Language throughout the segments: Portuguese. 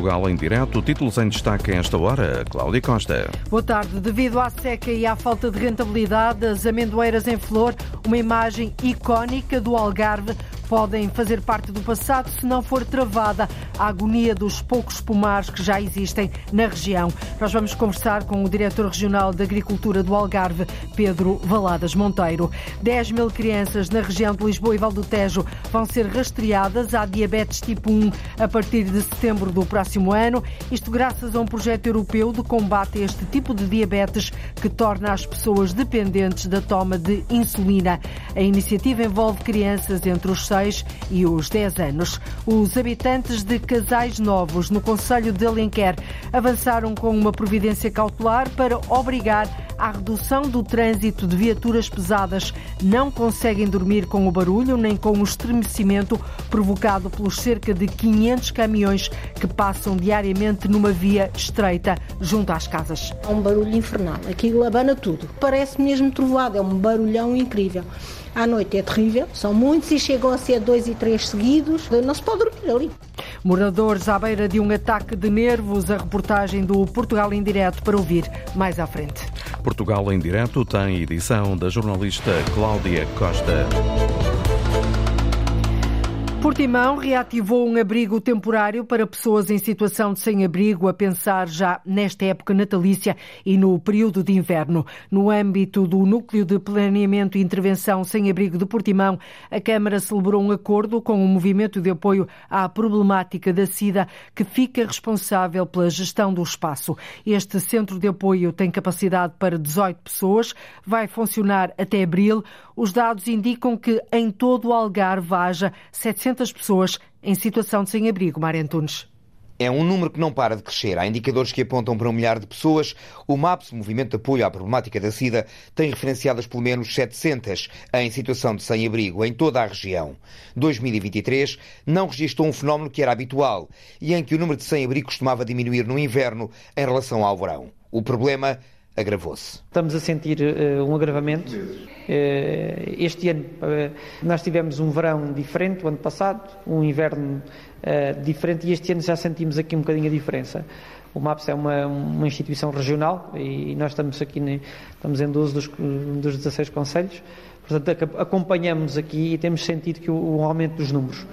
Portugal em direto. Títulos em destaque a esta hora. Cláudia Costa. Boa tarde. Devido à seca e à falta de rentabilidade, as amendoeiras em flor, uma imagem icónica do Algarve, podem fazer parte do passado se não for travada a agonia dos poucos pomares que já existem na região. Nós vamos conversar com o diretor regional de Agricultura do Algarve, Pedro Valadas Monteiro. 10 mil crianças na região de Lisboa e Val do Tejo vão ser rastreadas à diabetes tipo 1 a partir de setembro do próximo ano. Isto graças a um projeto europeu de combate a este tipo de diabetes que torna as pessoas dependentes da toma de insulina. A iniciativa envolve crianças entre os 6 6 e os 10 anos. Os habitantes de Casais Novos, no Conselho de Alenquer, avançaram com uma providência cautelar para obrigar à redução do trânsito de viaturas pesadas. Não conseguem dormir com o barulho nem com o estremecimento provocado pelos cerca de 500 caminhões que passam diariamente numa via estreita junto às casas. É um barulho infernal. Aquilo abana tudo. Parece mesmo trovoado. É um barulhão incrível. À noite é terrível, são muitos e chegam a ser dois e três seguidos. Não se pode dormir ali. Moradores à beira de um ataque de nervos, a reportagem do Portugal em Direto para ouvir mais à frente. Portugal em Direto tem edição da jornalista Cláudia Costa. Portimão reativou um abrigo temporário para pessoas em situação de sem-abrigo, a pensar já nesta época natalícia e no período de inverno. No âmbito do Núcleo de Planeamento e Intervenção Sem-Abrigo de Portimão, a Câmara celebrou um acordo com o Movimento de Apoio à Problemática da SIDA, que fica responsável pela gestão do espaço. Este centro de apoio tem capacidade para 18 pessoas, vai funcionar até abril. Os dados indicam que em todo o Algarve haja 700 pessoas em situação de sem-abrigo. Mário Antunes. É um número que não para de crescer. Há indicadores que apontam para um milhar de pessoas. O MAPS, Movimento de Apoio à Problemática da SIDA, tem referenciadas pelo menos 700 em situação de sem-abrigo em toda a região. 2023 não registrou um fenómeno que era habitual e em que o número de sem-abrigo costumava diminuir no inverno em relação ao verão. O problema agravou-se. Estamos a sentir uh, um agravamento. Uh, este ano uh, nós tivemos um verão diferente, o ano passado, um inverno diferente e este ano já sentimos aqui um bocadinho a diferença. O MAPS é uma, uma instituição regional e nós estamos aqui estamos em 12 dos, dos 16 conselhos, portanto acompanhamos aqui e temos sentido que o, aumento dos números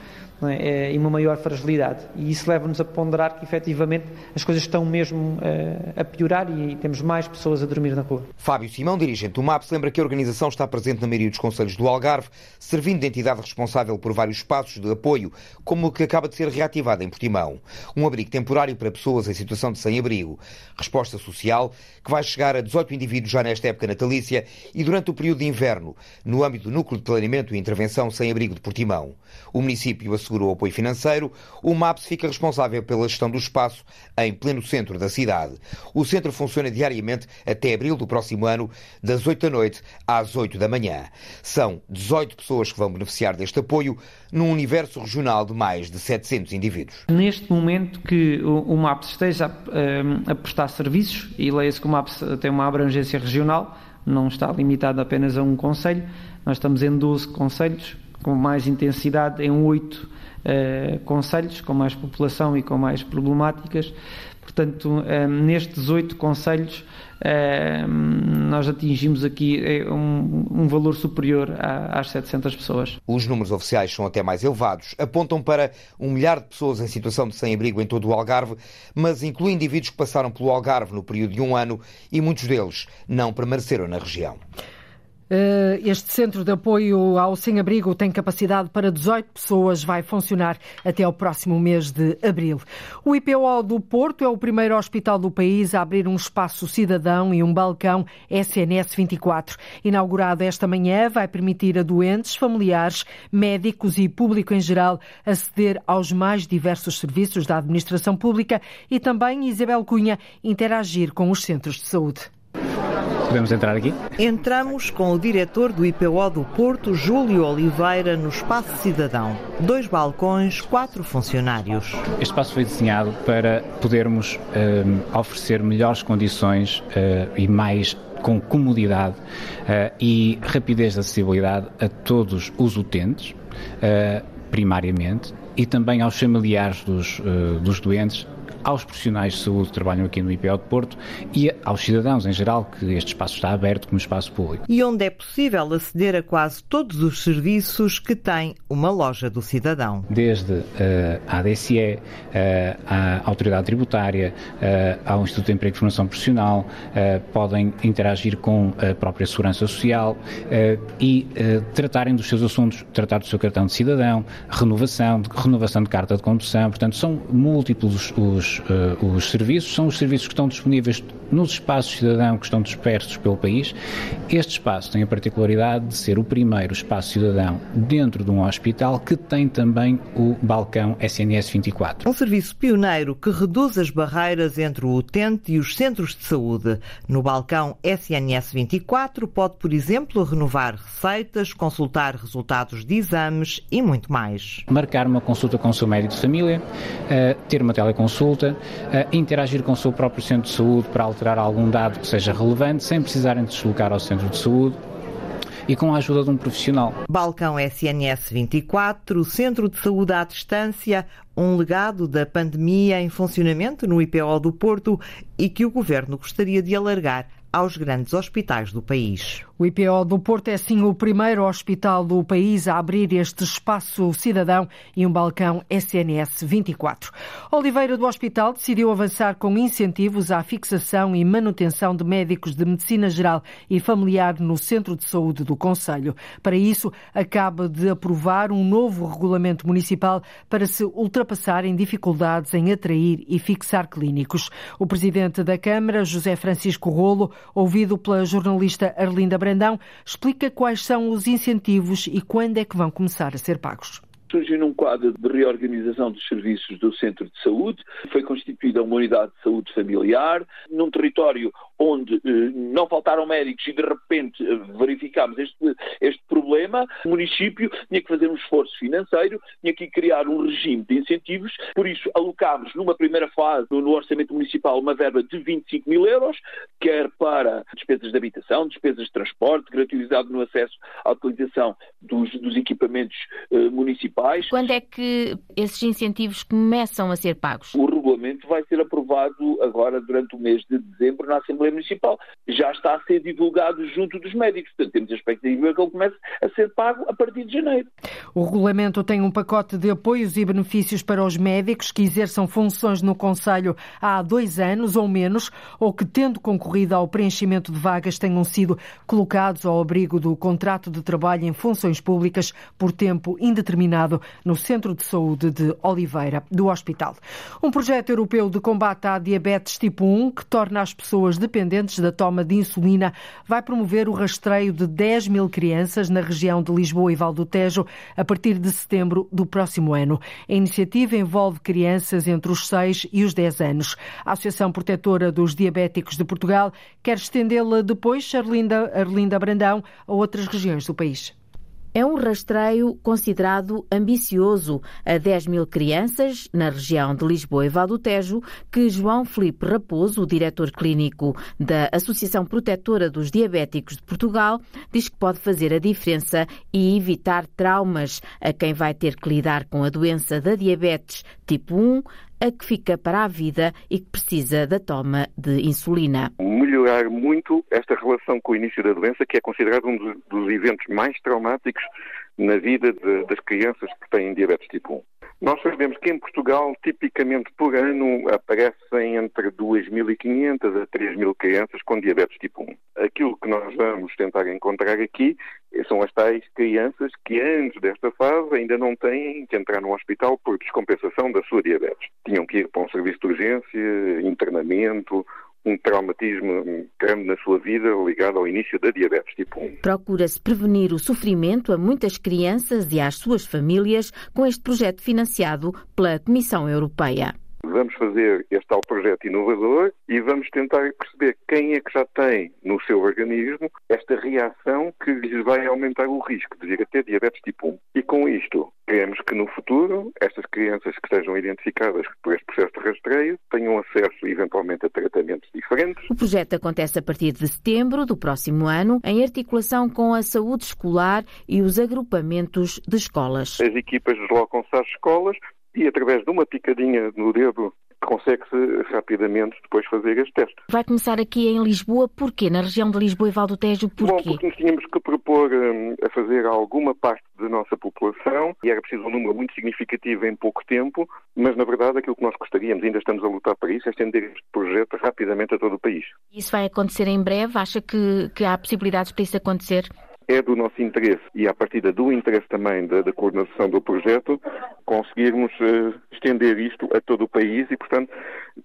é? e uma maior fragilidade. E isso leva-nos a ponderar que efetivamente as coisas estão mesmo uh, a piorar e temos mais pessoas a dormir na rua. Fábio Simão, dirigente do MAPS, lembra que a organização está presente na maioria dos conselhos do Algarve, servindo de entidade responsável por vários espaços de apoio, como o que acaba de ser reativado em Portimão. Um abrigo temporário para pessoas em situação de sem-abrigo. Resposta social que vai chegar a 18 indivíduos já nesta época natalícia e durante o período de inverno, no âmbito do Núcleo de Planeamento e Intervenção Sem-Abrigo de Portimão. O município assegurou apoio financeiro, o MAPS fica responsável pela gestão do espaço em pleno centro da cidade. O centro funciona diariamente até abril do próximo ano, das 8 da noite às 8 da manhã. São 18 pessoas que vão beneficiar deste apoio num universo regional de mais de 700 indivíduos. Neste momento que o MAPS esteja a, a prestar serviços, e leia-se que o MAPS tem uma abrangência regional, não está limitado apenas a um conselho, nós estamos em 12 conselhos, com mais intensidade em oito uh, conselhos, com mais população e com mais problemáticas. Portanto, eh, nestes oito conselhos, nós atingimos aqui um, um valor superior às 700 pessoas. Os números oficiais são até mais elevados. Apontam para um milhar de pessoas em situação de sem-abrigo em todo o Algarve, mas inclui indivíduos que passaram pelo Algarve no período de um ano e muitos deles não permaneceram na região. Eh, este centro de apoio ao sem-abrigo tem capacidade para 18 pessoas, vai funcionar até ao próximo mês de abril. O IPO do Porto é o primeiro hospital do país a abrir um espaço cidadão e um balcão SNS 24. Inaugurado esta manhã, vai permitir a doentes, familiares, médicos e público em geral aceder aos mais diversos serviços da administração pública e também, Isabel Cunha, interagir com os centros de saúde. Podemos entrar aqui? Entramos com o diretor do IPO do Porto, Júlio Oliveira, no Espaço Cidadão. Dois balcões, quatro funcionários. Este espaço foi desenhado para podermos uh, oferecer melhores condições uh, e mais com comodidade uh, e rapidez de acessibilidade a todos os utentes, primariamente, e também aos familiares dos, dos doentes aos profissionais de saúde que trabalham aqui no IPO de Porto e aos cidadãos em geral, que este espaço está aberto como espaço público. E onde é possível aceder a quase todos os serviços que tem uma loja do cidadão. Desde uh, a ADSE, uh, à Autoridade Tributária, uh, ao Instituto de Emprego e Formação Profissional, podem interagir com a própria Segurança Social e tratarem dos seus assuntos, tratar do seu cartão de cidadão, renovação, renovação de carta de condução, portanto são múltiplos os, os serviços, são os serviços que estão disponíveis nos espaços cidadão que estão dispersos pelo país. Este espaço tem a particularidade de ser o primeiro espaço cidadão dentro de um hospital que tem também o balcão SNS 24. Um serviço pioneiro que reduz as barreiras entre o utente e os centros de saúde. No balcão SNS 24 pode, por exemplo, renovar receitas, consultar resultados de exames e muito mais. Marcar uma consulta com o seu médico de família, eh, ter uma teleconsulta, interagir com o seu próprio centro de saúde para alterar algum dado que seja relevante, sem precisarem de deslocar ao centro de saúde e com a ajuda de um profissional. Balcão SNS 24, Centro de Saúde à Distância, um legado da pandemia em funcionamento no IPO do Porto e que o Governo gostaria de alargar aos grandes hospitais do país. O IPO do Porto é sim o primeiro hospital do país a abrir este espaço cidadão e um balcão SNS 24. Oliveira do Hospital decidiu avançar com incentivos à fixação e manutenção de médicos de medicina geral e familiar no Centro de Saúde do Conselho. Para isso, acaba de aprovar um novo regulamento municipal para se ultrapassarem dificuldades em atrair e fixar clínicos. O presidente da Câmara, José Francisco Rolo, ouvido pela jornalista Arlinda Brandão, explica quais são os incentivos e quando é que vão começar a ser pagos. Surgiu num quadro de reorganização dos serviços do centro de saúde, foi constituída uma unidade de saúde familiar, num território onde eh, não faltaram médicos e de repente eh, verificámos este, este problema, o município tinha que fazer um esforço financeiro, tinha que criar um regime de incentivos, por isso alocámos numa primeira fase no orçamento municipal uma verba de 25 mil euros, quer para despesas de habitação, despesas de transporte, gratuidade no acesso à utilização dos, dos equipamentos uh, municipais. Quando é que esses incentivos começam a ser pagos? O regulamento vai ser aprovado agora durante o mês de dezembro na Assembleia Municipal. Já está a ser divulgado junto dos médicos, portanto temos a expectativa que ele comece a ser pago a partir de janeiro. O regulamento tem um pacote de apoios e benefícios para os médicos que exerçam funções no Conselho há dois anos ou menos, ou que, tendo concorrido ao preenchimento de vagas, tenham sido colocados ao abrigo do contrato de trabalho em funções públicas por tempo indeterminado no Centro de Saúde de Oliveira, do Hospital. Um projeto europeu de combate à diabetes tipo 1, que torna as pessoas dependentes da toma de insulina, vai promover o rastreio de 10 mil crianças na região de Lisboa e Val do Tejo a partir de setembro do próximo ano. A iniciativa envolve crianças entre os 6 e os 10 anos. A Associação Protetora dos Diabéticos de Portugal quer estendê-la depois, Arlinda, Arlinda Brandão, a outras regiões do país. É um rastreio considerado ambicioso a 10 mil crianças na região de Lisboa e Val do Tejo, que João Felipe Raposo, o diretor clínico da Associação Protetora dos Diabéticos de Portugal, diz que pode fazer a diferença e evitar traumas a quem vai ter que lidar com a doença da diabetes tipo 1, a que fica para a vida e que precisa da toma de insulina. Melhorar muito esta relação com o início da doença, que é considerado um dos, eventos mais traumáticos na vida de, das crianças que têm diabetes tipo 1. Nós sabemos que em Portugal, tipicamente por ano, aparecem entre 2.500 a 3.000 crianças com diabetes tipo 1. Aquilo que nós vamos tentar encontrar aqui são as tais crianças que antes desta fase ainda não têm que entrar no hospital por descompensação da sua diabetes. Tinham que ir para um serviço de urgência, internamento, um traumatismo grande na sua vida ligado ao início da diabetes tipo 1. Procura-se prevenir o sofrimento a muitas crianças e às suas famílias com este projeto financiado pela Comissão Europeia. Vamos fazer este tal projeto inovador e vamos tentar perceber quem é que já tem no seu organismo esta reação que lhes vai aumentar o risco de vir a ter diabetes tipo 1. E com isto, queremos que no futuro estas crianças que sejam identificadas por este processo de rastreio tenham acesso eventualmente a tratamentos diferentes. O projeto acontece a partir de setembro do próximo ano, em articulação com a saúde escolar e os agrupamentos de escolas. As equipas deslocam-se às escolas e através de uma picadinha no dedo consegue-se rapidamente depois fazer este teste. Vai começar aqui em Lisboa, porquê? Na região de Lisboa e Val do Tejo, porquê? Bom, porque nos tínhamos que propor um, a fazer alguma parte da nossa população e era preciso um número muito significativo em pouco tempo, mas na verdade aquilo que nós gostaríamos, ainda estamos a lutar para isso, é estender este projeto rapidamente a todo o país. Isso vai acontecer em breve? Acha que, que há possibilidades para isso acontecer? É do nosso interesse e, à partida do interesse também da, da coordenação do projeto, conseguirmos uh, estender isto a todo o país e, portanto,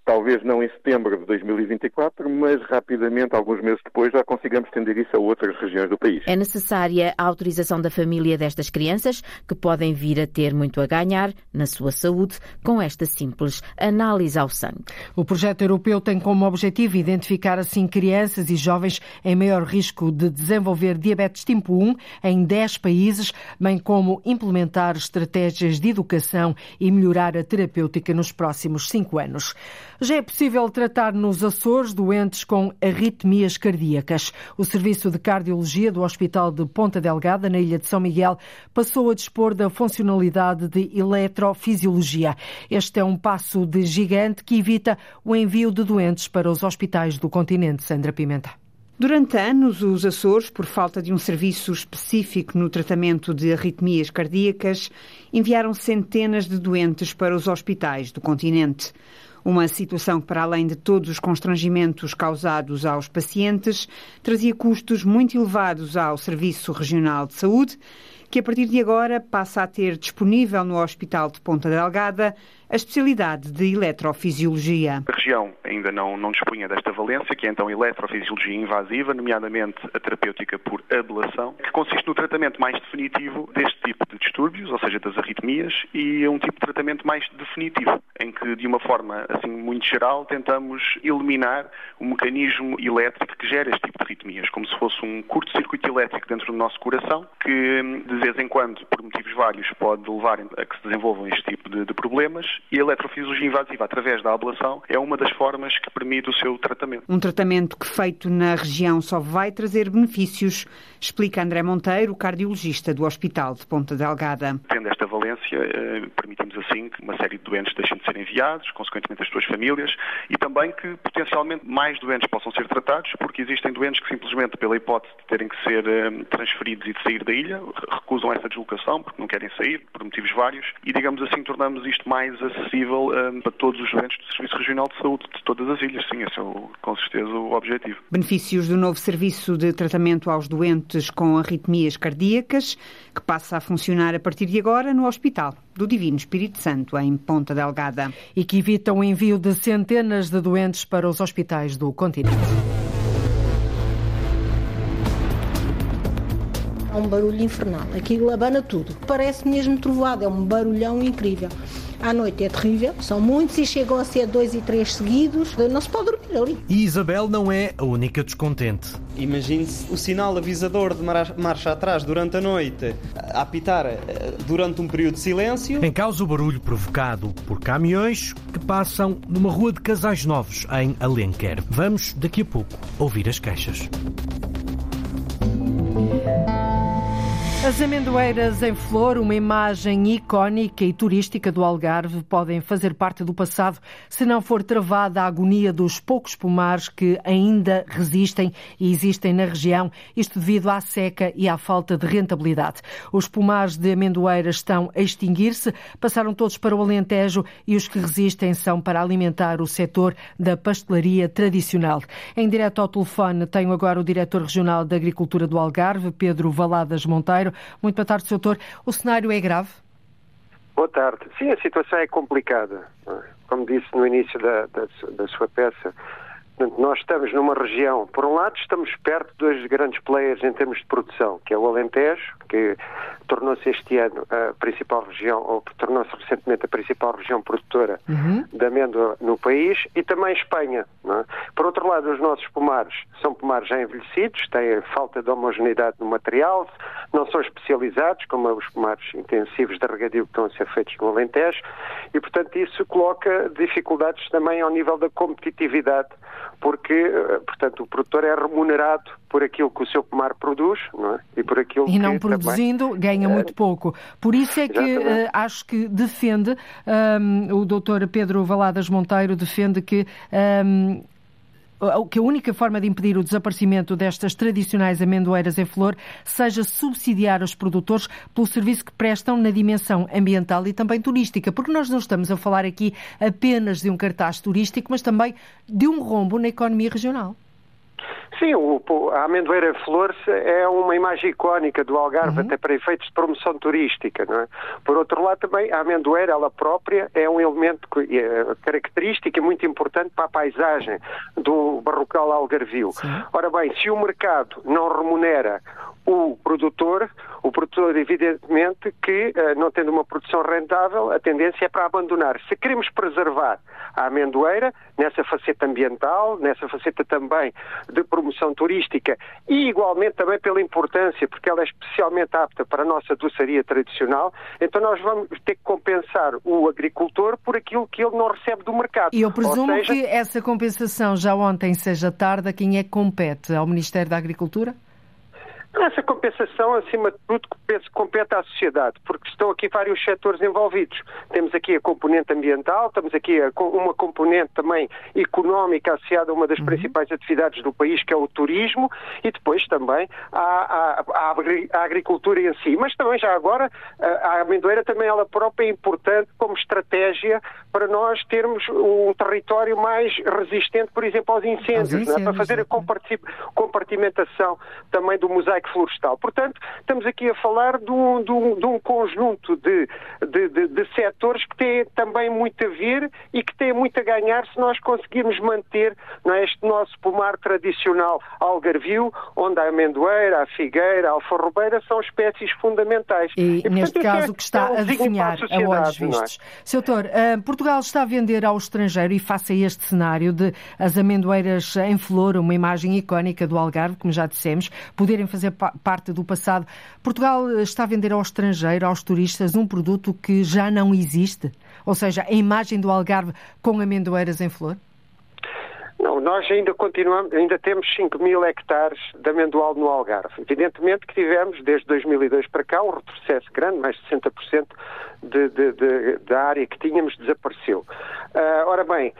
talvez não em setembro de 2024, mas rapidamente, alguns meses depois, já consigamos estender isso a outras regiões do país. É necessária a autorização da família destas crianças, que podem vir a ter muito a ganhar na sua saúde com esta simples análise ao sangue. O projeto europeu tem como objetivo identificar assim crianças e jovens em maior risco de desenvolver diabetes tipo 1 em 10 países, bem como implementar estratégias de educação e melhorar a terapêutica nos próximos cinco anos. Já é possível tratar nos Açores doentes com arritmias cardíacas. O Serviço de Cardiologia do Hospital de Ponta Delgada, na Ilha de São Miguel, passou a dispor da funcionalidade de eletrofisiologia. Este é um passo de gigante que evita o envio de doentes para os hospitais do continente. Sandra Pimenta. Durante anos, os Açores, por falta de um serviço específico no tratamento de arritmias cardíacas, enviaram centenas de doentes para os hospitais do continente. Uma situação que, para além de todos os constrangimentos causados aos pacientes, trazia custos muito elevados ao Serviço Regional de Saúde, que a partir de agora passa a ter disponível no Hospital de Ponta Delgada a especialidade de eletrofisiologia. A região ainda não, não dispunha desta valência, que é então eletrofisiologia invasiva, nomeadamente a terapêutica por ablação, que consiste no tratamento mais definitivo deste tipo de distúrbios, ou seja, das arritmias, e é um tipo de tratamento mais definitivo, em que, de uma forma assim muito geral, tentamos eliminar o mecanismo elétrico que gera este tipo de arritmias, como se fosse um curto-circuito elétrico dentro do nosso coração, que de vez em quando, por motivos vários, pode levar a que se desenvolvam este tipo de, de problemas e a eletrofisiologia invasiva, através da ablação, é uma das formas que permite o seu tratamento. Um tratamento que, feito na região, só vai trazer benefícios, explica André Monteiro, cardiologista do Hospital de Ponta Delgada. Tendo esta valência, eh, permitimos assim que uma série de doentes deixem de ser enviados, consequentemente as suas famílias, e também que potencialmente mais doentes possam ser tratados, porque existem doentes que simplesmente, pela hipótese de terem que ser eh, transferidos e de sair da ilha, recusam essa deslocação porque não querem sair, por motivos vários, e digamos assim tornamos isto mais acessível um, para todos os doentes do Serviço Regional de Saúde de todas as ilhas. Sim, esse é com certeza o objetivo. Benefícios do novo serviço de tratamento aos doentes com arritmias cardíacas, que passa a funcionar a partir de agora no Hospital do Divino Espírito Santo, em Ponta Delgada. E que evita o envio de centenas de doentes para os hospitais do continente. Há um barulho infernal. Aquilo abana tudo. Parece mesmo trovoado, é um barulhão incrível. À noite é terrível, são muitos e chegam a ser dois e três seguidos. Não se pode dormir ali. E Isabel não é a única descontente. Imagine-se o sinal avisador de marcha atrás durante a noite a apitar eh, durante um período de silêncio. Em causa o barulho provocado por caminhões que passam numa rua de casais novos em Alenquer. Vamos, daqui a pouco, ouvir as queixas. As amendoeiras em flor, uma imagem icónica e turística do Algarve, podem fazer parte do passado se não for travada a agonia dos poucos pomares que ainda resistem e existem na região, isto devido à seca e à falta de rentabilidade. Os pomares de amendoeiras estão a extinguir-se, passaram todos para o Alentejo e os que resistem são para alimentar o setor da pastelaria tradicional. Em direto ao telefone tenho agora o diretor regional da Agricultura do Algarve, Pedro Valadas Monteiro. Muito boa tarde, doutor. O cenário é grave? Boa tarde. Sim, a situação é complicada. Como disse no início da, da, da sua peça, nós estamos numa região, por um lado, estamos perto de dois grandes players em termos de produção, que é o Alentejo, que tornou-se este ano a principal região, ou tornou-se recentemente a principal região produtora uhum. de amêndoa no país, e também Espanha. É? Por outro lado, os nossos pomares são pomares já envelhecidos, têm falta de homogeneidade no material, não são especializados, como os pomares intensivos de regadio que estão a ser feitos no Alentejo, e, portanto, isso coloca dificuldades também ao nível da competitividade porque, eh, portanto, o produtor é remunerado por aquilo que o seu pomar produz não é? e por aquilo e não que produzindo também, ganha muito pouco. Por isso é que uh, acho que defende um, o doutor Pedro Valadas Monteiro defende que um, que a única forma de impedir o desaparecimento destas tradicionais amendoeiras em flor seja subsidiar os produtores pelo serviço que prestam na dimensão ambiental e também turística, porque nós não estamos a falar aqui apenas de um cartaz turístico, mas também de um rombo na economia regional. Sim, o, a amendoeira flores é uma imagem icónica do Algarve, uhum. até para efeitos de promoção turística. Não é? Por outro lado, também a amendoeira, ela própria, é um elemento é, característico e muito importante para a paisagem do barrocal algarvio. Sim. Ora bem, se o mercado não remunera o produtor, o produtor evidentemente que eh, não tendo uma produção rentável, a tendência é para abandonar. Se queremos preservar a amendoeira, nessa faceta ambiental, nessa faceta também de promoção turística e igualmente também pela importância, porque ela é especialmente apta para a nossa doçaria tradicional, então nós vamos ter que compensar o agricultor por aquilo que ele não recebe do mercado. E eu presumo seja... que essa compensação já ontem seja tarde, a quem é que compete? Ao Ministério da Agricultura? Essa compensação, acima de tudo, compete à sociedade, porque estão aqui vários setores envolvidos. Temos aqui a componente ambiental, temos aqui uma componente também económica associada a uma das uhum. principais atividades do país, que é o turismo, e depois também a, a, a, agricultura em si. Mas também já agora, a amendoeira também ela própria é importante como estratégia para nós termos um território mais resistente, por exemplo, aos incêndios, incêndios é? para fazer a compartimentação também do mosaico florestal. Portanto, estamos aqui a falar de um, de um, de um conjunto de, de, de, de setores que têm também muito a ver e que têm muito a ganhar se nós conseguirmos manter é, este nosso pomar tradicional algarvio, onde a amendoeira, a figueira, a alfarrobeira são espécies fundamentais. E, e neste portanto, caso, é, que está é um a definhar a, olhos é? vistos. É? Sr. Doutor, uh, Portugal está a vender ao estrangeiro e face a este cenário de as amendoeiras em flor, uma imagem icónica do Algarve, como já dissemos, poderem fazer parte do passado. Portugal está a vender ao estrangeiro, aos turistas, um produto que já não existe? Ou seja, a imagem do Algarve com amendoeiras em flor? Não, nós ainda continuamos, ainda temos 5 mil hectares de amendoal no Algarve. Evidentemente que tivemos, desde 2002 para cá, um retrocesso grande, mais de 60% de, de, de, da área que tínhamos desapareceu. Uh, ora bem,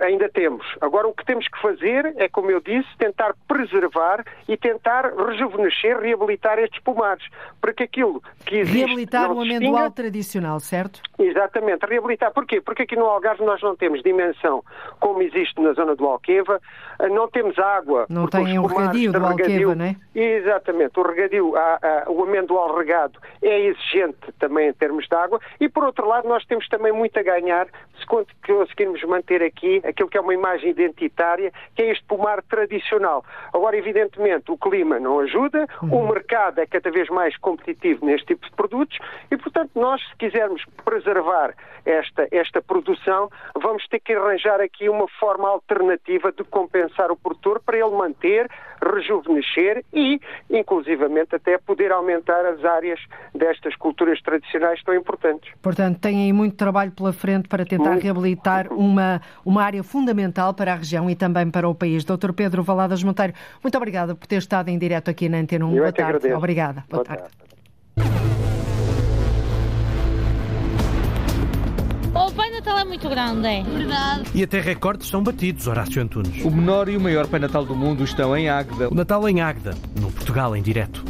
ainda temos. Agora, o que temos que fazer é, como eu disse, tentar preservar e tentar rejuvenescer, reabilitar estes pomares, para que aquilo que existe... Reabilitar o amendoal tradicional, certo? Exatamente, reabilitar. Porquê? Porque aqui no Algarve nós não temos dimensão como existe na zona do Alqueva, ah, não temos água. Não tem o regadio do Alqueva, não é? Exatamente, o regadio, a, a, o amendoal regado é exigente também em termos de água e, por outro lado, nós temos também muito a ganhar se conseguirmos manter aqui aquilo que é uma imagem identitária, que é este pomar tradicional. Agora, evidentemente, o clima não ajuda, uhum. o mercado é cada vez mais competitivo neste tipo de produtos e, portanto, nós, se quisermos preservar esta, esta produção, vamos ter que arranjar aqui uma forma alternativa de compensar o produtor para ele manter, rejuvenescer e, inclusivamente, até poder aumentar as áreas destas culturas tradicionais tão importantes. Portanto, tem aí muito trabalho pela frente para tentar muito. reabilitar uma, uma área fundamental para a região e também para o país. Doutor Pedro Valadas Monteiro, muito obrigada por ter estado em direto aqui na Antena 1. Eu Boa tarde. Agradeço. Obrigada. Boa, Boa tarde. tarde. O Pai Natal é muito grande, é? Verdade. E até recordes são batidos, Horácio Antunes. O menor e o maior Pai Natal do mundo estão em Águeda. O Natal em Águeda, no Portugal em direto.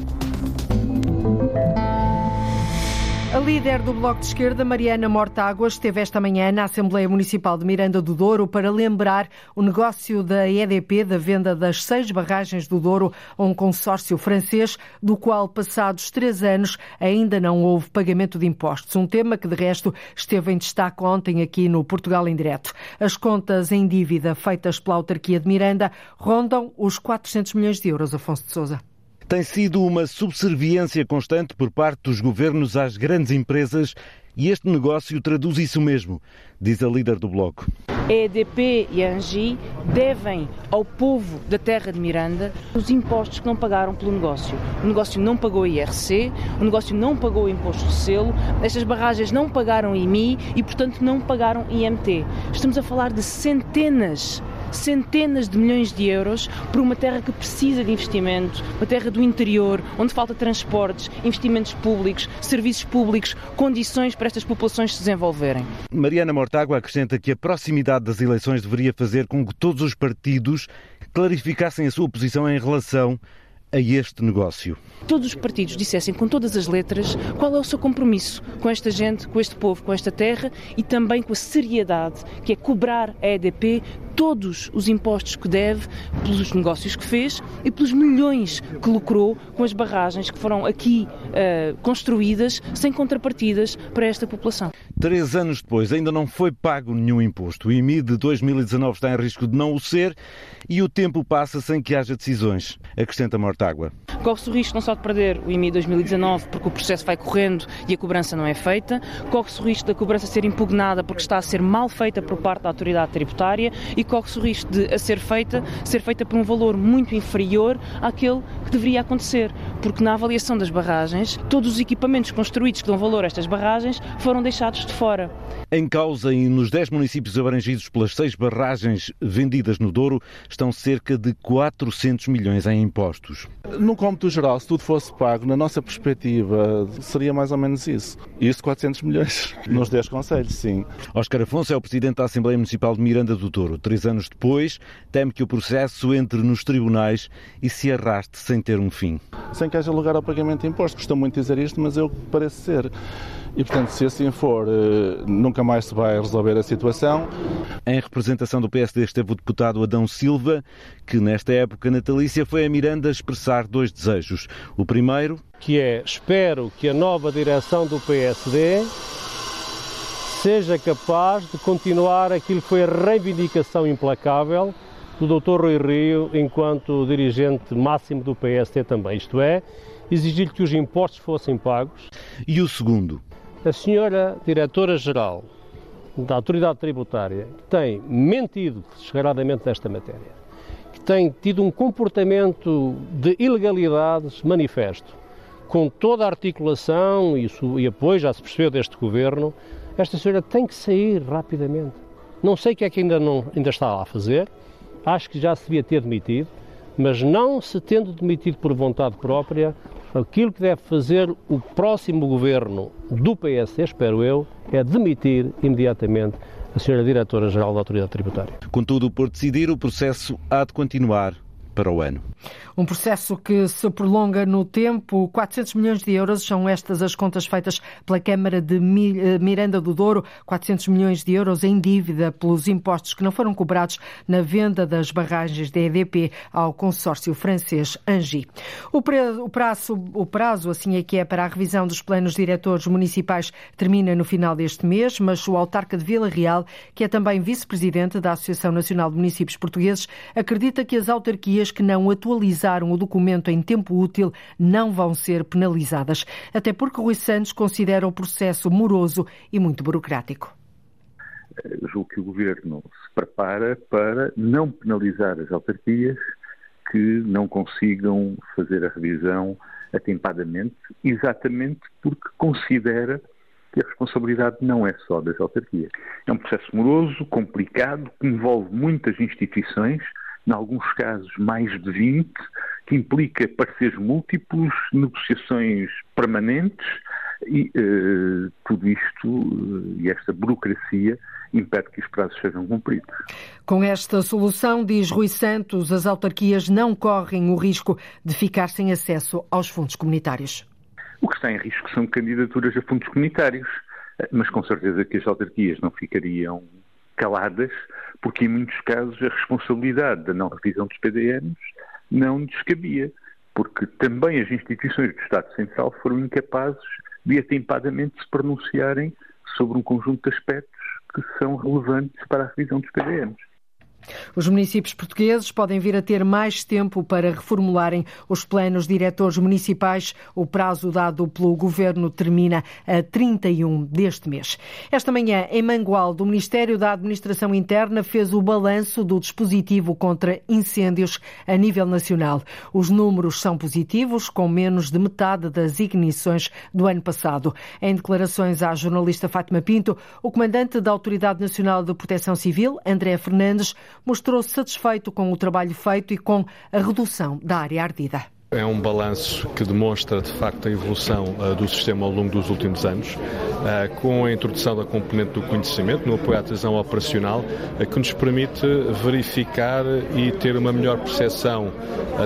A líder do Bloco de Esquerda, Mariana Mortágua, esteve esta manhã na Assembleia Municipal de Miranda do Douro para lembrar o negócio da EDP da venda das seis barragens do Douro a um consórcio francês, do qual, passados três anos, ainda não houve pagamento de impostos. Um tema que, de resto, esteve em destaque ontem aqui no Portugal em Direto. As contas em dívida feitas pela autarquia de Miranda rondam os 400 milhões de euros, Afonso de Sousa tem sido uma subserviência constante por parte dos governos às grandes empresas e este negócio traduz isso mesmo, diz a líder do Bloco. A EDP e a ANGI devem ao povo da terra de Miranda os impostos que não pagaram pelo negócio. O negócio não pagou IRC, o negócio não pagou o imposto de selo, estas barragens não pagaram IMI e, portanto, não pagaram IMT. Estamos a falar de centenas centenas de milhões de euros por uma terra que precisa de investimento, uma terra do interior, onde falta transportes, investimentos públicos, serviços públicos, condições para estas populações se desenvolverem. Mariana Mortágua acrescenta que a proximidade das eleições deveria fazer com que todos os partidos clarificassem a sua posição em relação a este negócio. Todos os partidos dissessem com todas as letras qual é o seu compromisso com esta gente, com este povo, com esta terra e também com a seriedade que é cobrar a EDP todos os impostos que deve pelos negócios que fez e pelos milhões que lucrou com as barragens que foram aqui uh, construídas sem contrapartidas para esta população. Três anos depois ainda não foi pago nenhum imposto. O IMI de 2019 está em risco de não o ser e o tempo passa sem que haja decisões. Acrescenta Mortágua. Corre-se o risco não só de perder o IMI 2019 porque o processo vai correndo e a cobrança não é feita, corre-se o risco da cobrança ser impugnada porque está a ser mal feita por parte da autoridade tributária e corre-se o risco de a ser feita, ser feita por um valor muito inferior àquele que deveria acontecer, porque na avaliação das barragens, todos os equipamentos construídos que dão valor a estas barragens foram deixados de fora. Em causa e nos 10 municípios abrangidos pelas seis barragens vendidas no Douro estão cerca de 400 milhões em impostos. No cômputo geral, se tudo fosse pago, na nossa perspectiva, seria mais ou menos isso. Isso 400 milhões nos 10 conselhos, sim. Oscar Afonso é o presidente da Assembleia Municipal de Miranda do Douro. Três anos depois, teme que o processo entre nos tribunais e se arraste sem ter um fim. Sem que haja lugar ao pagamento de impostos. Costumo muito dizer isto, mas que parece ser. E, portanto, se assim for, eh, nunca mais se vai resolver a situação. Em representação do PSD esteve o deputado Adão Silva, que nesta época natalícia foi a Miranda expressar dois desejos. O primeiro... Que é, espero que a nova direção do PSD seja capaz de continuar aquilo que foi a reivindicação implacável do Dr. Rui Rio enquanto dirigente máximo do PSD também, isto é, exigir que os impostos fossem pagos. E o segundo? A senhora diretora-geral da Autoridade Tributária tem mentido descaradamente nesta matéria, que tem tido um comportamento de ilegalidades manifesto, com toda a articulação e, e apoio, já se percebeu, deste governo, esta senhora tem que sair rapidamente. Não sei o que é que ainda, não, ainda está a fazer, acho que já se devia ter demitido, mas não se tendo demitido por vontade própria, aquilo que deve fazer o próximo governo do PS, espero eu, é demitir imediatamente a senhora Diretora-Geral da Autoridade Tributária. Contudo, por decidir, o processo há de continuar para o ano. Um processo que se prolonga no tempo. 400 milhões de euros são estas as contas feitas pela Câmara de eh, Miranda do Douro. 400 milhões de euros em dívida pelos impostos que não foram cobrados na venda das barragens da EDP ao consórcio francês Angi. O prazo, o prazo, assim é que é, para a revisão dos planos diretores municipais termina no final deste mês, mas o autarca de Vila Real, que é também vice-presidente da Associação Nacional de Municípios Portugueses, acredita que as autarquias que não atualizaram o documento em tempo útil não vão ser penalizadas, até porque Rui Santos considera o processo moroso e muito burocrático. Julgo que o Governo se prepara para não penalizar as autarquias que não consigam fazer a revisão atempadamente, exatamente porque considera que a responsabilidade não é só das autarquias. É um processo moroso, complicado, que envolve muitas instituições, em alguns casos mais de 20, que implica pareceres múltiplos, negociações permanentes e uh, tudo isto uh, e esta burocracia impede que os prazos sejam cumpridos. Com esta solução, diz Rui Santos, as autarquias não correm o risco de ficar sem acesso aos fundos comunitários. O que está em risco são candidaturas a fundos comunitários, eh, mas com certeza que as autarquias não ficariam caladas, porque em muitos casos a responsabilidade da não revisão dos PDMs não descabia, porque também as instituições do Estado Central foram incapazes de atempadamente se pronunciarem sobre um conjunto de aspectos que são relevantes para a revisão dos PDMs. Os municípios portugueses podem vir a ter mais tempo para reformularem os planos diretores municipais. O prazo dado pelo Governo termina a 31 deste mês. Esta manhã, em Mangualde, o Ministério da Administração Interna fez o balanço do dispositivo contra incêndios a nível nacional. Os números são positivos, com menos de metade das ignições do ano passado. Em declarações à jornalista Fátima Pinto, o comandante da Autoridade Nacional de Proteção Civil, André Fernandes, mostrou-se satisfeito com o trabalho feito e com a redução da área ardida. É um balanço que demonstra, de facto, a evolução uh, do sistema ao longo dos últimos anos, uh, com a introdução da componente do conhecimento no apoio à decisão operacional, uh, que nos permite verificar e ter uma melhor percepção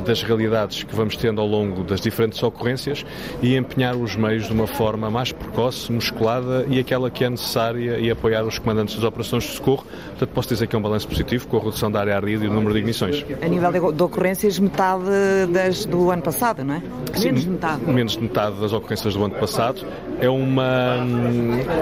das realidades que vamos tendo ao longo das diferentes ocorrências e empenhar os meios de uma forma mais precoce, musculada e aquela que é necessária e apoiar os comandantes das operações de socorro. Portanto, posso dizer que é um balanço positivo com a redução da área ardida e do número de ignições. A nível de ocorrências, metade das, do ano passado, não é? Menos de metade. Menos de metade das ocorrências do ano passado. É uma,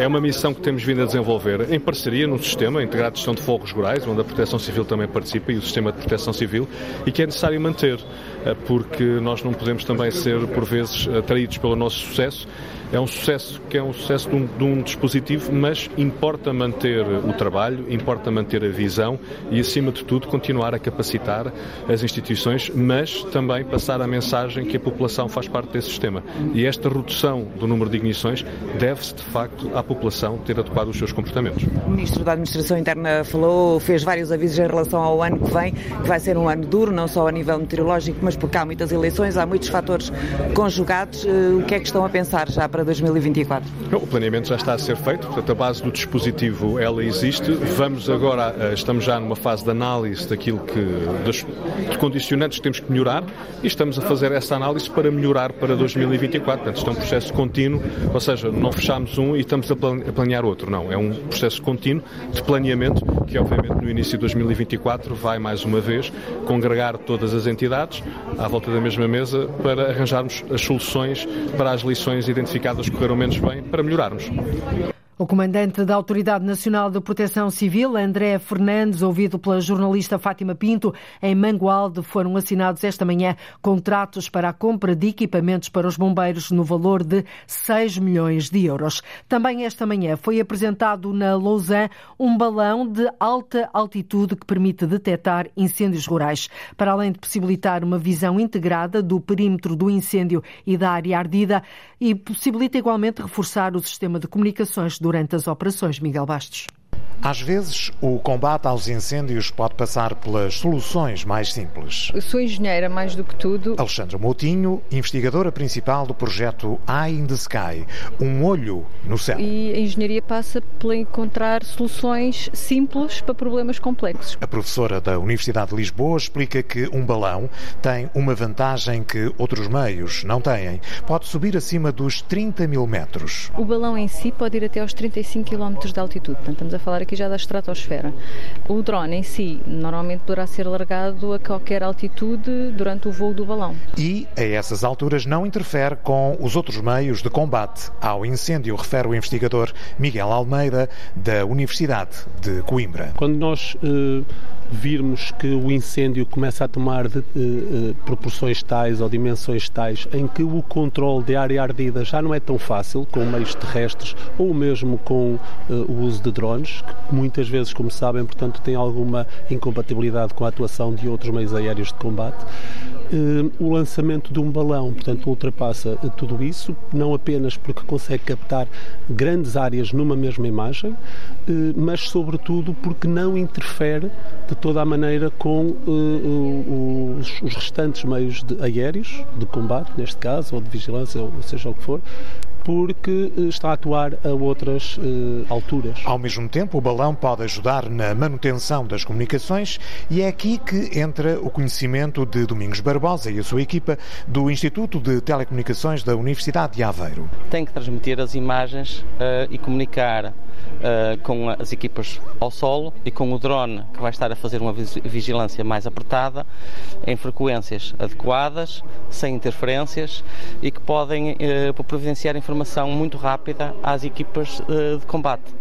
é uma missão que temos vindo a desenvolver em parceria no sistema integrado de gestão de fogos rurais, onde a Proteção Civil também participa e o sistema de proteção civil, e que é necessário manter, eh, porque nós não podemos também ser, por vezes, atraídos pelo nosso sucesso é um sucesso que é um sucesso de um, de um, dispositivo, mas importa manter o trabalho, importa manter a visão e, acima de tudo, continuar a capacitar as instituições, mas também passar a mensagem que a população faz parte desse sistema. E esta redução do número de ignições deve-se, de facto, à população ter adequado os seus comportamentos. O Ministro da Administração Interna falou, fez vários avisos em relação ao ano que vem, que vai ser um ano duro, não só a nível meteorológico, mas porque há muitas eleições, há muitos fatores conjugados. Eh, o que é que estão a pensar já para para 2024? O planeamento já está a ser feito, portanto a base do dispositivo ela existe. Vamos agora, eh, estamos já numa fase de análise daquilo que, dos de condicionantes que temos que melhorar e estamos a fazer essa análise para melhorar para 2024. Portanto, isto é um processo contínuo, ou seja, não fechamos um e estamos a planear outro. Não, é um processo contínuo de planeamento que obviamente no início de 2024 vai mais uma vez congregar todas as entidades à volta da mesma mesa para arranjarmos as soluções para as lições identificadas mercados correram menos bem para melhorarmos. O comandante da Autoridade Nacional de Proteção Civil, André Fernandes, ouvido pela jornalista Fátima Pinto, em Mangualde foram assinados esta manhã contratos para a compra de equipamentos para os bombeiros no valor de 6 milhões de euros. Também esta manhã foi apresentado na Lausanne um balão de alta altitude que permite detectar incêndios rurais. Para além de possibilitar uma visão integrada do perímetro do incêndio e da área ardida, e possibilita igualmente reforçar o sistema de comunicações do durante as operações. Miguel Bastos. Às vezes, o combate aos incêndios pode passar pelas soluções mais simples. Eu sou engenheira mais do que tudo. Alexandra Moutinho, investigadora principal do projeto Eye in the Sky, um olho no céu. E a engenharia passa por encontrar soluções simples para problemas complexos. A professora da Universidade de Lisboa explica que um balão tem uma vantagem que outros meios não têm. Pode subir acima dos 30 mil metros. O balão em si pode ir até aos 35 km de altitude. Portanto, estamos a falar aqui já da estratosfera. O drone em si normalmente poderá ser largado a qualquer altitude durante o voo do balão. E a essas alturas não interfere com os outros meios de combate ao incêndio, refere o investigador Miguel Almeida, da Universidade de Coimbra. Quando nós uh virmos que o incêndio começa a tomar de, uh, uh, proporções tais ou dimensões tais em que o controle de área ardida já não é tão fácil com meios terrestres ou mesmo com uh, o uso de drones, que muitas vezes, como sabem, portanto, tem alguma incompatibilidade com a atuação de outros meios aéreos de combate. O lançamento de um balão, portanto, ultrapassa tudo isso, não apenas porque consegue captar grandes áreas numa mesma imagem, mas, sobretudo, porque não interfere de toda a maneira com os, os, restantes meios de, aéreos de combate, neste caso, ou de vigilância, ou seja o que for, porque eh, está a atuar a outras uh, alturas. Ao mesmo tempo, o balão pode ajudar na manutenção das comunicações e é aqui que entra o conhecimento de Domingos Barbosa e a sua equipa do Instituto de Telecomunicações da Universidade de Aveiro. Tem que transmitir as imagens uh, e comunicar uh, com as equipas ao solo e com o drone que vai estar a fazer uma vigilância mais apertada, em frequências adequadas, sem interferências e que podem uh, providenciar informação muito rápida às equipas uh, de combate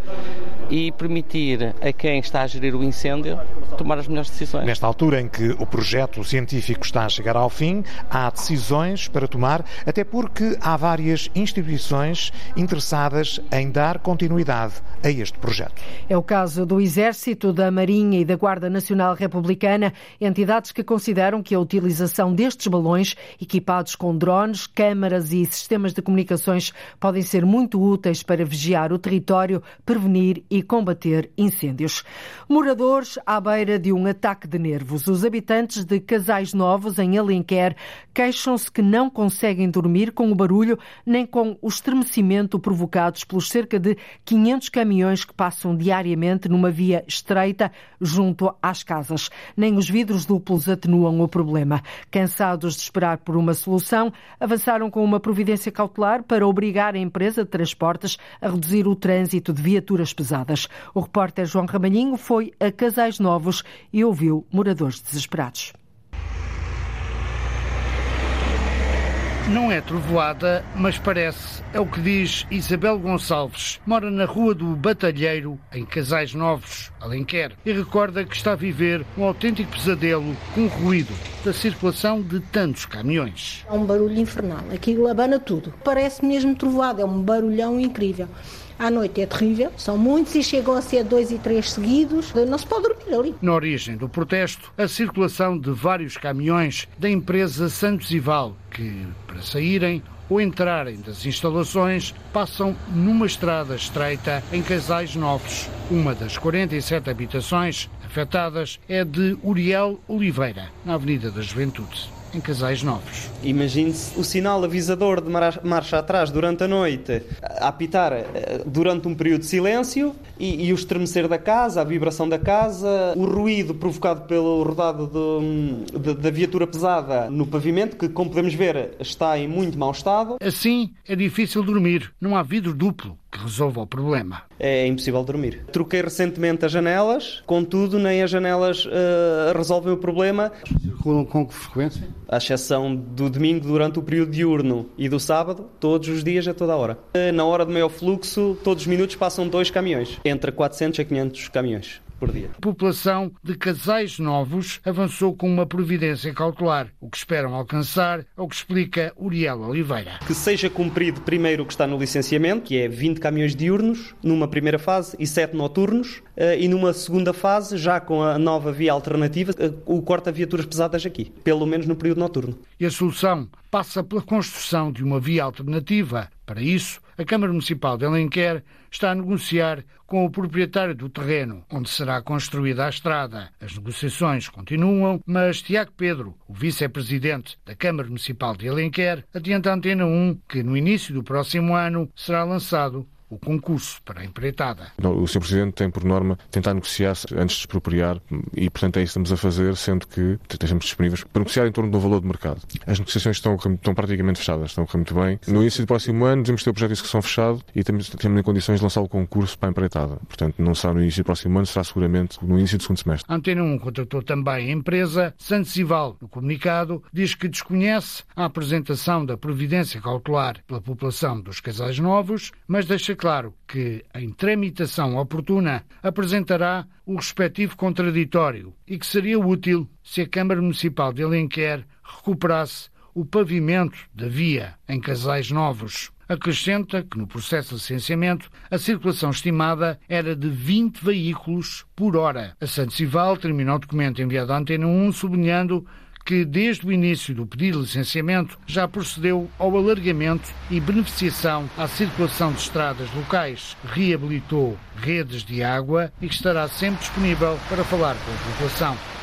e permitir a quem está a gerir o incêndio tomar as melhores decisões. Nesta altura em que o projeto científico está a chegar ao fim, há decisões para tomar, até porque há várias instituições interessadas em dar continuidade a este projeto. É o caso do Exército, da Marinha e da Guarda Nacional Republicana, entidades que consideram que a utilização destes balões, equipados com drones, câmaras e sistemas de comunicações, podem ser muito úteis para vigiar o território, prevenir e combater incêndios. Moradores à beira de um ataque de nervos. Os habitantes de Casais Novos, em Alenquer, queixam-se que não conseguem dormir com o barulho nem com o estremecimento provocados pelos cerca de 500 caminhões que passam diariamente numa via estreita junto às casas. Nem os vidros duplos atenuam o problema. Cansados de esperar por uma solução, avançaram com uma providência cautelar para obrigar a empresa de transportes a reduzir o trânsito de viaturas pesadas. O repórter João Ramalhinho foi a Casais Novos e ouviu moradores desesperados. Não é trovoada, mas parece. É o que diz Isabel Gonçalves. Mora na Rua do Batalheiro, em Casais Novos, Alenquer, e recorda que está a viver um autêntico pesadelo com o ruído da circulação de tantos caminhões. É um barulho infernal. Aquilo abana tudo. Parece mesmo trovoada. É um barulhão incrível. À noite é terrível, são muitos e chegam a ser dois e três seguidos. Não se pode dormir ali. Na origem do protesto, a circulação de vários caminhões da empresa Santos Ival, que, para saírem ou entrarem das instalações, passam numa estrada estreita em Casais Novos. Uma das 47 habitações afetadas é de Uriel Oliveira, na Avenida da Juventude em casais novos. Imagine-se o sinal avisador de marcha atrás durante a noite a apitar eh, durante um período de silêncio e, e, o estremecer da casa, a vibração da casa, o ruído provocado pelo rodado da viatura pesada no pavimento, que, como podemos ver, está em muito mau estado. Assim, é difícil dormir. Não há vidro duplo que resolva o problema. É impossível dormir. Troquei recentemente as janelas, contudo, nem as janelas uh, resolvem o problema. Circulam com que frequência? À exceção do domingo durante o período diurno e do sábado, todos os dias a toda hora. Na hora do maior fluxo, todos os minutos passam dois caminhões, entre 400 a 500 caminhões por dia. A população de casais novos avançou com uma providência cautelar. O que esperam alcançar é o que explica Uriel Oliveira. Que seja cumprido primeiro o que está no licenciamento, que é 20 caminhões diurnos numa primeira fase e 7 noturnos, eh, e numa segunda fase, já com a nova via alternativa, eh, o corta-viaturas pesadas aqui, pelo menos no período noturno. E a solução passa pela construção de uma via alternativa. Para isso, a Câmara Municipal de Alenquer está a negociar com o proprietário do terreno onde será construída a estrada. As negociações continuam, mas Tiago Pedro, o vice-presidente da Câmara Municipal de Alenquer, adianta à Antena 1 que no início do próximo ano será lançado o concurso para a empreitada. O Sr. Presidente tem por norma tentar negociar antes de expropriar e, portanto, é isso que estamos a fazer, sendo que estejamos disponíveis para negociar em torno do valor de mercado. As negociações estão, estão praticamente fechadas, estão a correr muito bem. No início do próximo ano, devemos ter o projeto de execução fechado e temos, temos em condições de lançar o concurso para a empreitada. Portanto, não será no início do próximo ano, será seguramente no início do segundo semestre. A Antena 1 contratou também a empresa Santos No comunicado, diz que desconhece a apresentação da providência cautelar pela população dos casais novos, mas deixa claro que, em tramitação oportuna, apresentará o respectivo contraditório e que seria útil se a Câmara Municipal de Alenquer recuperasse o pavimento da via em casais novos. Acrescenta que no processo de licenciamento a circulação estimada era de 20 veículos por hora. A Santos terminou o documento enviado à Antena 1 sublinhando que, desde o início do pedido de licenciamento, já procedeu ao alargamento e beneficiação à circulação de estradas locais, reabilitou redes de água e que estará sempre disponível para falar com a população.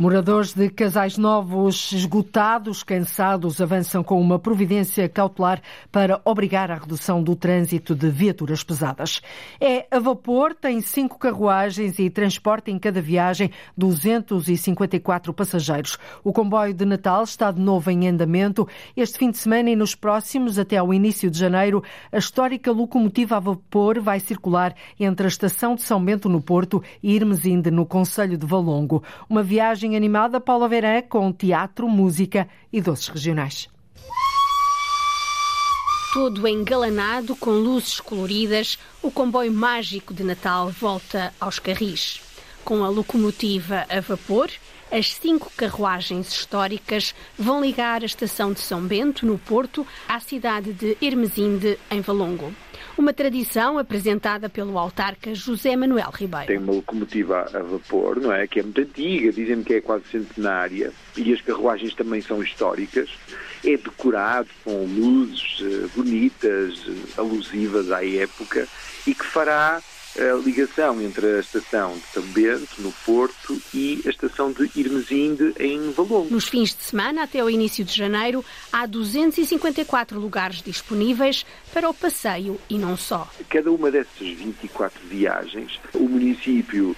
Moradores de casais novos esgotados, cansados, avançam com uma providência cautelar para obrigar à redução do trânsito de viaturas pesadas. É a vapor, tem cinco carruagens e transporta em cada viagem 254 passageiros. O comboio de Natal está de novo em andamento. Este fim de semana e nos próximos, até ao início de janeiro, a histórica locomotiva a vapor vai circular entre a estação de São Bento no Porto e Irmesinde no Conselho de Valongo. Uma viagem viagem animada Paula Verã com teatro, música e doces regionais. Todo engalanado com luzes coloridas, o comboio mágico de Natal volta aos carris. Com a locomotiva a vapor, as cinco carruagens históricas vão ligar a estação de São Bento, no Porto, à cidade de Hermesinde, em Valongo. Uma tradição apresentada pelo autarca José Manuel Ribeiro. Tem uma locomotiva a vapor, não é? Que é muito antiga, dizem que é quase centenária, e as carruagens também são históricas. É decorado com luzes eh, bonitas, eh, alusivas à época, e que fará a ligação entre a estação de São Bento, no Porto, e a estação de Irmesinde, em Valongo. Nos fins de semana, até o início de janeiro, há 254 lugares disponíveis para o passeio e não só. Cada uma dessas 24 viagens, o município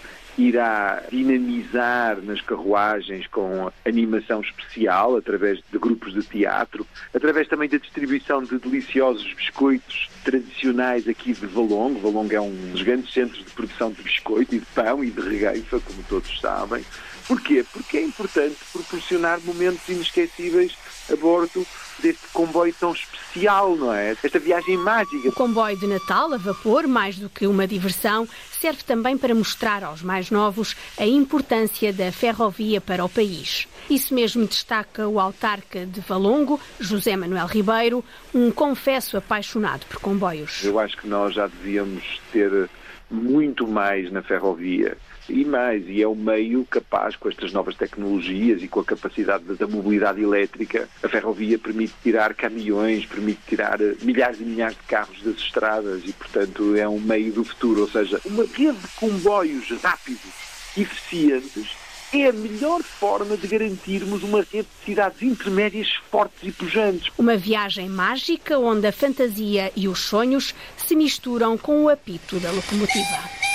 irá dinamizar nas carruagens com animação especial, através de grupos de teatro, através também da distribuição de deliciosos biscoitos tradicionais aqui de Valongo. Valongo é um dos grandes centros de produção de biscoito e de pão e de regueifa, como todos sabem. Porquê? Porque é importante proporcionar momentos inesquecíveis a bordo deste comboio tão especial, não é? Esta viagem mágica. O comboio de Natal a vapor, mais do que uma diversão, serve também para mostrar aos mais novos a importância da ferrovia para o país. Isso mesmo destaca o autarca de Valongo, José Manuel Ribeiro, um confesso apaixonado por comboios. Eu acho que nós já devíamos ter muito mais na ferrovia e mais, e é um meio capaz, com estas novas tecnologias e com a capacidade da mobilidade elétrica, a ferrovia permite tirar caminhões, permite tirar eh, milhares e milhares de carros das estradas e, portanto, é um meio do futuro. Ou seja, uma rede de comboios rápidos, eficientes, é a melhor forma de garantirmos uma rede de cidades intermédias fortes e pujantes. Uma viagem mágica onde a fantasia e os sonhos se misturam com o apito da locomotiva.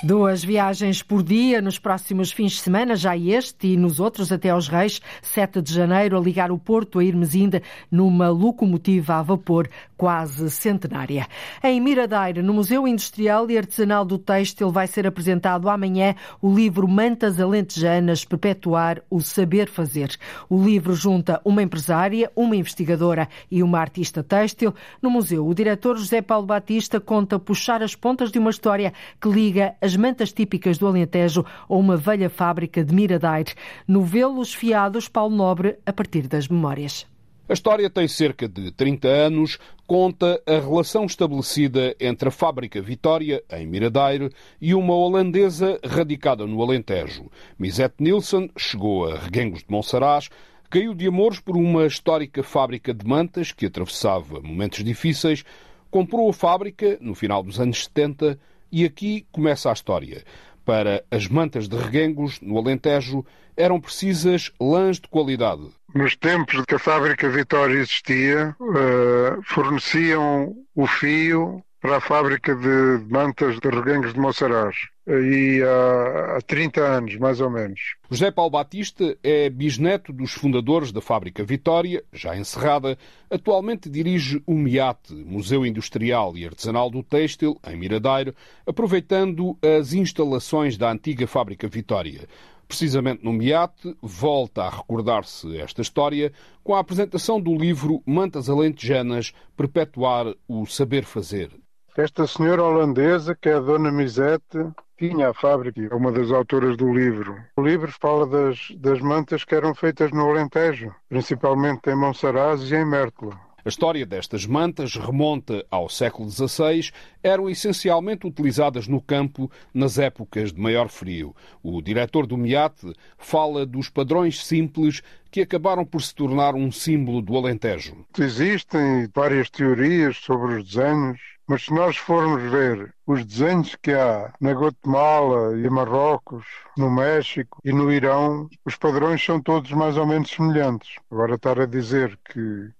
Duas viagens por dia nos próximos fins de semana, já este e nos outros até aos Reis, 7 de janeiro, a ligar o Porto a Irmesinda numa locomotiva a vapor quase centenária. Em Miradeira, no Museu Industrial e Artesanal do Têxtil, vai ser apresentado amanhã o livro Mantas Alentejanas Perpetuar o Saber Fazer. O livro junta uma empresária, uma investigadora e uma artista têxtil. No museu, o diretor José Paulo Batista conta puxar as pontas de uma história que liga as mantas típicas do Alentejo a uma velha fábrica de Miradeire. Novelos fiados, Paulo Nobre, a partir das memórias. A história tem cerca de 30 anos, conta a relação estabelecida entre a fábrica Vitória, em Miradeiro, e uma holandesa radicada no Alentejo. Misette Nilsson chegou a Reguengos de Monsaraz, caiu de amores por uma histórica fábrica de mantas que atravessava momentos difíceis, comprou a fábrica no final dos anos 70 e aqui começa a história. Para as mantas de reguengos, no Alentejo, eram precisas lãs de qualidade. Nos tempos que a fábrica Vitória existia, uh, forneciam o fio para a fábrica de mantas de reguengos de Monsaraz. E há, há 30 anos, mais ou menos. José Paulo Batista é bisneto dos fundadores da fábrica Vitória, já encerrada. Atualmente dirige o MIAT, Museu Industrial e Artesanal do Têxtil, em Miradeiro, aproveitando as instalações da antiga fábrica Vitória. Precisamente no MIAT, volta a recordar-se esta história com a apresentação do livro Mantas Alentejanas Perpetuar o Saber Fazer. Esta senhora holandesa, que é a Dona Misette, tinha a fábrica, é uma das autoras do livro. O livro fala das, das mantas que eram feitas no Alentejo, principalmente em Monsaraz e em Mértola. A história destas mantas remonta ao século XVI, eram essencialmente utilizadas no campo nas épocas de maior frio. O diretor do MIAT fala dos padrões simples que acabaram por se tornar um símbolo do Alentejo. Existem várias teorias sobre os desenhos, mas se nós formos ver os desenhos que há na Guatemala e Marrocos, no México e no Irão, os padrões são todos mais ou menos semelhantes. Agora estar a dizer que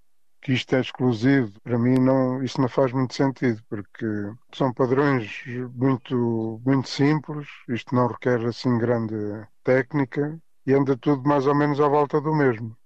que isto é exclusivo, para mim não, isso não faz muito sentido, porque são padrões muito, muito simples, isto não requer assim grande técnica e anda tudo mais ou menos à volta do mesmo.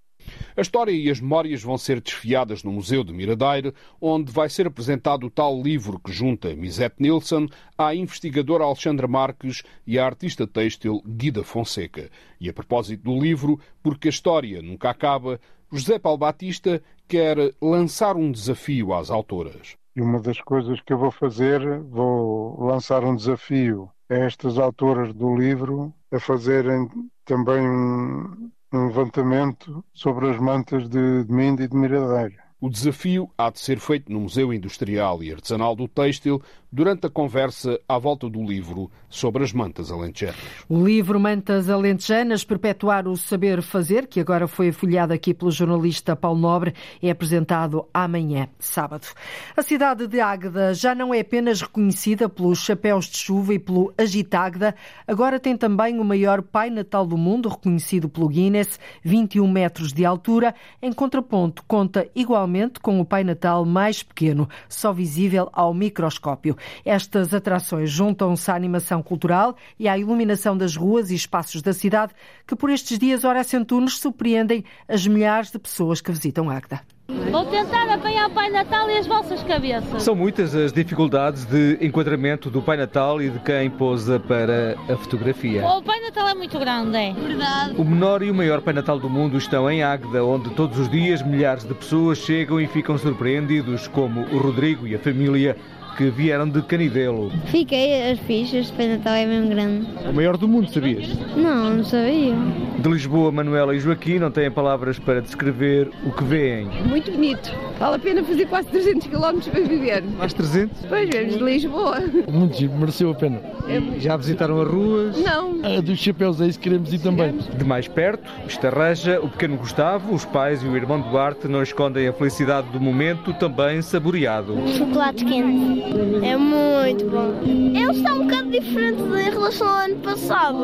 A história e as memórias vão ser desfiadas no Museu de Miradeiro, onde vai ser apresentado o tal livro que junta Misette Nilsson à investigadora Alexandra Marques e à artista têxtil Guida Fonseca. E a propósito do livro, porque a história nunca acaba, José Paulo Batista quer lançar um desafio às autoras. E uma das coisas que eu vou fazer, vou lançar um desafio a estas autoras do livro a fazerem também um, um levantamento sobre as mantas de, de Minda e de Miradeiro. O desafio há de ser feito no Museu Industrial e Artesanal do Têxtil durante a conversa à volta do livro sobre as mantas alentejanas. O livro Mantas Alentejanas, Perpetuar o Saber Fazer, que agora foi folheado aqui pelo jornalista Paulo Nobre, é apresentado amanhã, sábado. A cidade de Águeda já não é apenas reconhecida pelos chapéus de chuva e pelo Agitágueda, agora tem também o maior Pai Natal do mundo, reconhecido pelo Guinness, 21 metros de altura, em contraponto, conta igualmente com o Pai Natal mais pequeno, só visível ao microscópio. Estas atrações juntam-se à animação cultural e à iluminação das ruas e espaços da cidade, que por estes dias Horácio Antunes surpreendem as milhares de pessoas que visitam Águeda. Vou tentar apanhar o Pai Natal e as vossas cabeças. São muitas as dificuldades de enquadramento do Pai Natal e de quem pousa para a fotografia. O Pai Natal é muito grande, é? Verdade. O menor e o maior Pai Natal do mundo estão em Águeda, onde todos os dias milhares de pessoas chegam e ficam surpreendidos, como o Rodrigo e a família que vieram de Canidelo. Fiquei, as fichas de Pai Natal é mesmo grande. O maior do mundo, sabias? Não, não sabia. De Lisboa, Manuela e Joaquim não têm palavras para descrever o que veem. Muito bonito. Vale a pena fazer quase 300 km para viver. Mais 300? Pois, vemos de Lisboa. Muito giro, mereceu a pena. É... Já visitaram as ruas? Não. A dos chapéus, é isso que queremos ir também. De mais perto, Estarraja, o pequeno Gustavo, os pais e o irmão Duarte não escondem a felicidade do momento, também saboreado. Chocolate quente. É muito bom. Ele está um bocado diferente em relação ao ano passado.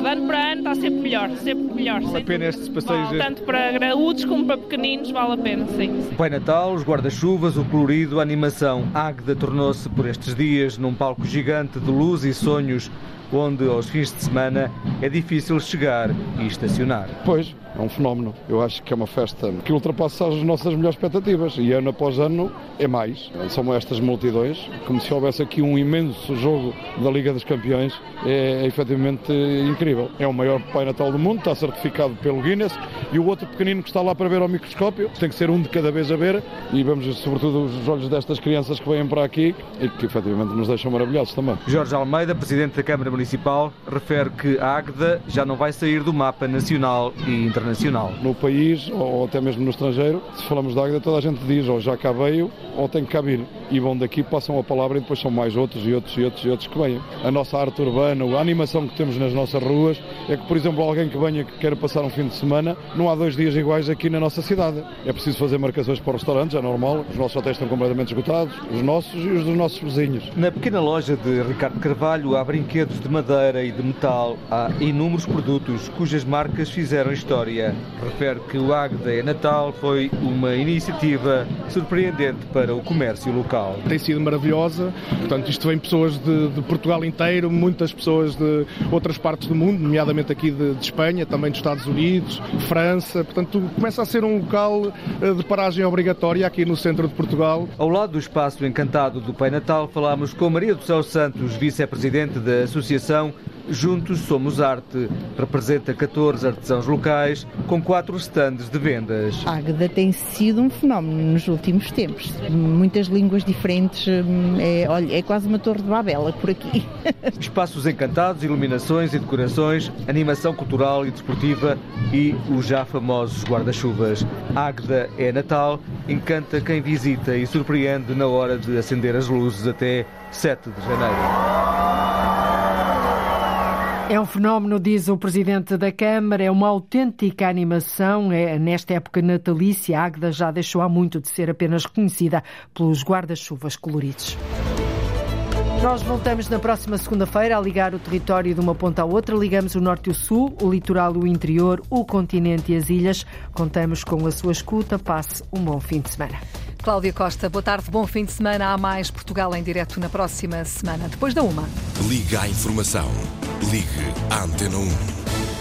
De ano para ano está sempre melhor, sempre melhor. Vale a pena estes passeios? Vale, tanto para graúdos como para pequeninos, vale a pena, sim. O Pai Natal, os guarda-chuvas, o colorido, a animação. Águeda tornou-se por estes dias num palco gigante de luz e sonhos, onde aos fins de semana é difícil chegar e estacionar. Pois, é um fenómeno. Eu acho que é uma festa que ultrapassa as nossas melhores expectativas e ano após ano é mais. São estas multidões, como se houvesse aqui um imenso jogo da Liga dos Campeões, é, é efetivamente incrível. É o maior Pai Natal do mundo, está certificado pelo Guinness e o outro pequenino que está lá para ver ao microscópio tem que ser um de cada vez a ver e vemos sobretudo os olhos destas crianças que vêm para aqui e que efetivamente nos deixam maravilhados também. Jorge Almeida, Presidente da Câmara Municipal, refere que a Águeda já não vai sair do mapa nacional e internacional. No país ou até mesmo no estrangeiro, se falamos de Águeda, toda a gente diz ou já cá veio ou tem que cá vir. E vão daqui, passam a palavra e depois são mais outros e outros e outros e outros que venham. A nossa arte urbana, a animação que temos nas nossas ruas é que, por exemplo, alguém que venha que queira passar um fim de semana, não há dois dias iguais aqui na nossa cidade. É preciso fazer marcações para os restaurantes, é normal. Os nossos hotéis estão completamente esgotados, os nossos e os dos nossos vizinhos. Na pequena loja de Ricardo Carvalho há brinquedos de madeira e de metal. Há inúmeros produtos cujas marcas fizeram história. Refere que o Águeda é Natal foi uma iniciativa surpreendente para o comércio local. Tem sido maravilhosa, portanto, isto vem pessoas de, de Portugal inteiro, muitas pessoas de outras partes do mundo, nomeadamente aqui de, de, Espanha, também dos Estados Unidos, França, portanto, começa a ser um local eh, de paragem obrigatória aqui no centro de Portugal. Ao lado do espaço encantado do Pai Natal, falámos com Maria do Céu Santos, vice-presidente da Associação Juntos Somos Arte. Representa 14 artesãos locais com quatro estandes de vendas. A Águeda tem sido um fenómeno nos últimos tempos. Muitas línguas diferentes, é, olha, é quase uma torre de Babela por aqui. Espaços encantados, iluminações e decorações, animação cultural e desportiva e os já famosos guarda-chuvas. Águeda é Natal, encanta quem visita e surpreende na hora de acender as luzes até 7 de janeiro. É um fenómeno, diz o Presidente da Câmara, é uma autêntica animação. É, nesta época natalícia, a Águeda já deixou há muito de ser apenas reconhecida pelos guarda-chuvas coloridos. Nós voltamos na próxima segunda-feira a ligar o território de uma ponta à outra. Ligamos o norte e o sul, o litoral e o interior, o continente e as ilhas. Contamos com a sua escuta. Passe um bom fim de semana. Cláudia Costa, boa tarde, bom fim de semana. Há mais Portugal em direto na próxima semana, depois da uma. Liga à informação. Ligue à Antena 1.